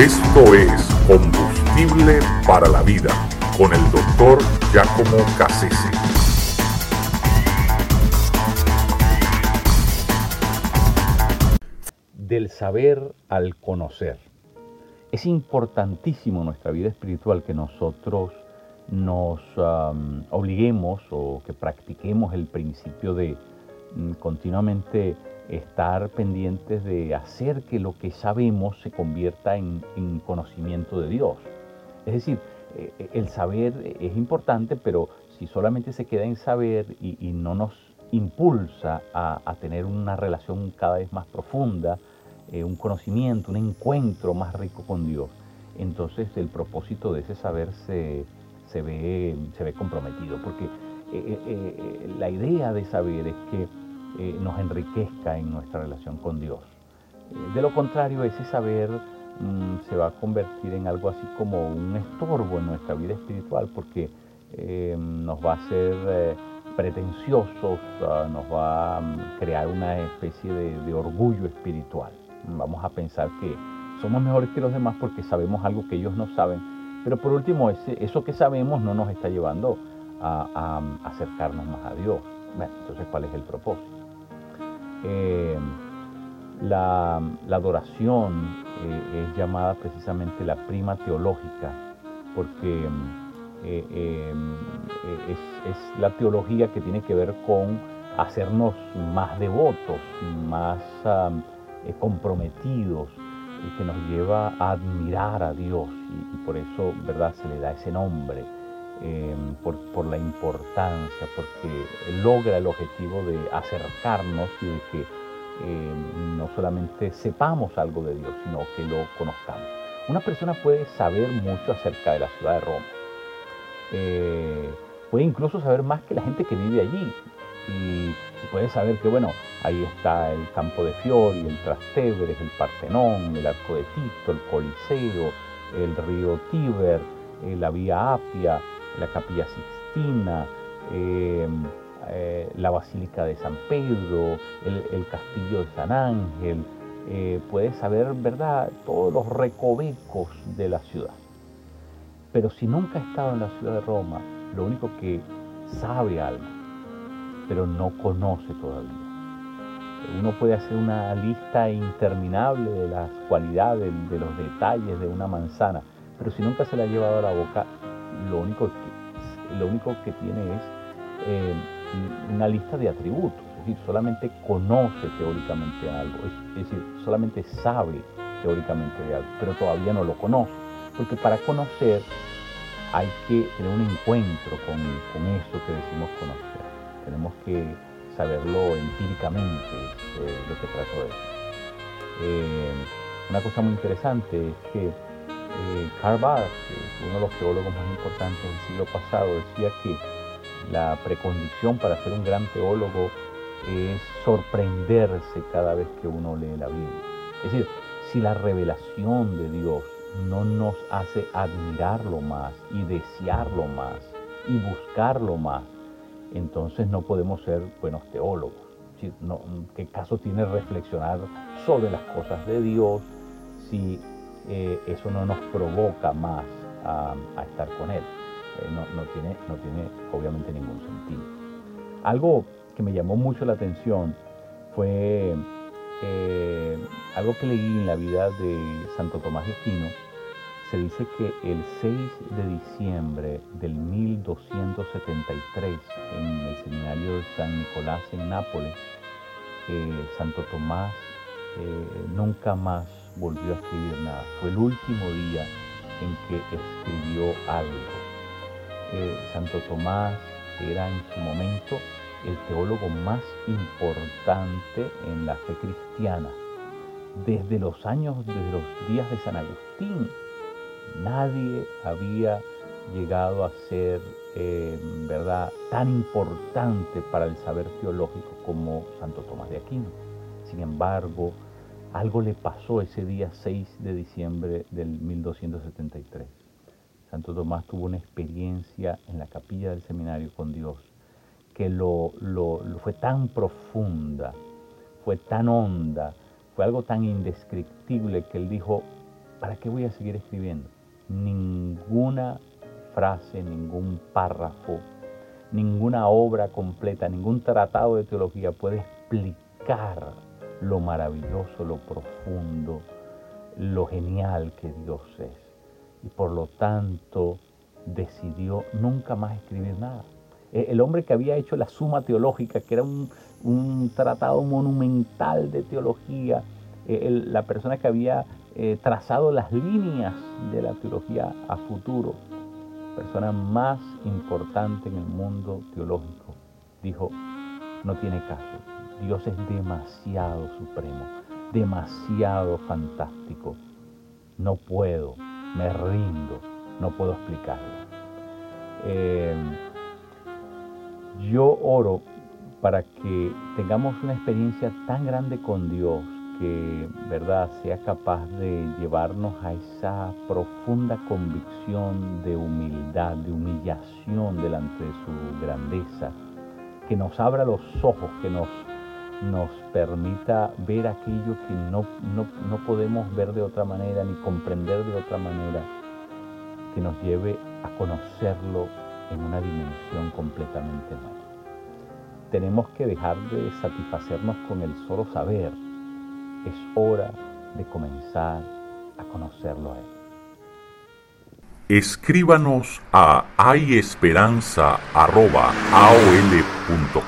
Esto es Combustible para la Vida con el doctor Giacomo Cassese. Del saber al conocer. Es importantísimo en nuestra vida espiritual que nosotros nos obliguemos o que practiquemos el principio de mm, continuamente estar pendientes de hacer que lo que sabemos se convierta en, conocimiento de Dios. Es decir, eh, eh, el saber es importante, pero si solamente se queda en saber y, no nos impulsa a, tener una relación cada vez más profunda, eh, un conocimiento, un encuentro más rico con Dios, entonces el propósito de ese saber se, ve, se ve comprometido, porque la idea de saber es que eh, nos enriquezca en nuestra relación con Dios. Eh, de lo contrario, ese saber mm, se va a convertir en algo así como un estorbo en nuestra vida espiritual porque eh, nos va a hacer pretenciosos, ah, nos va a mm, crear una especie de, orgullo espiritual. Vamos a pensar que somos mejores que los demás porque sabemos algo que ellos no saben, pero por último, eso que sabemos no nos está llevando a, acercarnos más a Dios. entonces, ¿cuál es el propósito? Eh, la, adoración eh, es llamada precisamente la prima teológica, porque eh, es, la teología que tiene que ver con hacernos más devotos, más comprometidos, y que nos lleva a admirar a Dios, y, por eso ¿verdad? se le da ese nombre. Por, la importancia, porque logra el objetivo de acercarnos y de que eh, no solamente sepamos algo de Dios, sino que lo conozcamos. Una persona puede saber mucho acerca de la ciudad de Roma. Eh, puede incluso saber más que la gente que vive allí. Y, puede saber que, bueno, ahí está el campo de Fiori, el Trastevere, el Partenón, el Arco de Tito, el Coliseo, el río Tíber, eh, la Vía Apia, la Capilla Sixtina, eh, la Basílica de San Pedro, el, Castillo de San Ángel, eh, puede saber, ¿verdad?, todos los recovecos de la ciudad. Pero si nunca ha estado en la ciudad de Roma, lo único que sabe algo, pero no conoce todavía. Uno puede hacer una lista interminable de las cualidades, de los detalles de una manzana, pero si nunca se la ha llevado a la boca, lo único lo único que tiene es eh, una lista de atributos, es decir, solamente conoce teóricamente algo, es, decir, solamente sabe teóricamente de algo, pero todavía no lo conoce, porque para conocer hay que tener un encuentro con, eso que decimos conocer, tenemos que saberlo empíricamente, eh, lo que trato de decir. Eh, una cosa muy interesante es que eh, Barth, uno de los teólogos más importantes del siglo pasado, decía que la precondición para ser un gran teólogo es sorprenderse cada vez que uno lee la Biblia. Es decir, si la revelación de Dios no nos hace admirarlo más y desearlo más y buscarlo más, entonces no podemos ser buenos teólogos. ¿Qué caso tiene reflexionar sobre las cosas de Dios si eh, eso no nos provoca más a estar con Él? Eh, no, tiene, no tiene obviamente ningún sentido. Algo que me llamó mucho la atención fue eh, algo que leí en la vida de Santo Tomás de Aquino. Se dice que el 6 de diciembre del 1273 en el seminario de San Nicolás en Nápoles, eh, Santo Tomás nunca más volvió a escribir nada. Fue el último día en que escribió algo. Santo Tomás era en su momento el teólogo más importante en la fe cristiana. Desde los años, desde los días de San Agustín, nadie había llegado a ser, eh, ¿verdad?, tan importante para el saber teológico como Santo Tomás de Aquino. Sin embargo, algo le pasó ese día 6 de diciembre del 1273 Santo Tomás tuvo una experiencia en la capilla del seminario con Dios que lo, fue tan profunda, fue tan honda, fue algo tan indescriptible que él dijo, ¿para qué voy a seguir escribiendo? Ninguna frase, ningún párrafo, ninguna obra completa, ningún tratado de teología puede explicar lo maravilloso, lo profundo, lo genial que Dios es. Y por lo tanto decidió nunca más escribir nada. E, el hombre que había hecho la suma teológica, que era un, tratado monumental de teología, e, la persona que había eh, trazado las líneas de la teología a futuro, persona más importante en el mundo teológico, dijo, no tiene caso, Dios es demasiado supremo, demasiado fantástico, no puedo, me rindo, no puedo explicarlo. Eh, yo oro para que tengamos una experiencia tan grande con Dios que, verdad, sea capaz de llevarnos a esa profunda convicción de humildad, de humillación delante de su grandeza, que nos abra los ojos, que nos, nos permita ver aquello que no, no podemos ver de otra manera ni comprender de otra manera, que nos lleve a conocerlo en una dimensión completamente nueva. Tenemos que dejar de satisfacernos con el solo saber, es hora de comenzar a conocerlo a Él. Escríbanos a hayesperanza.aol.com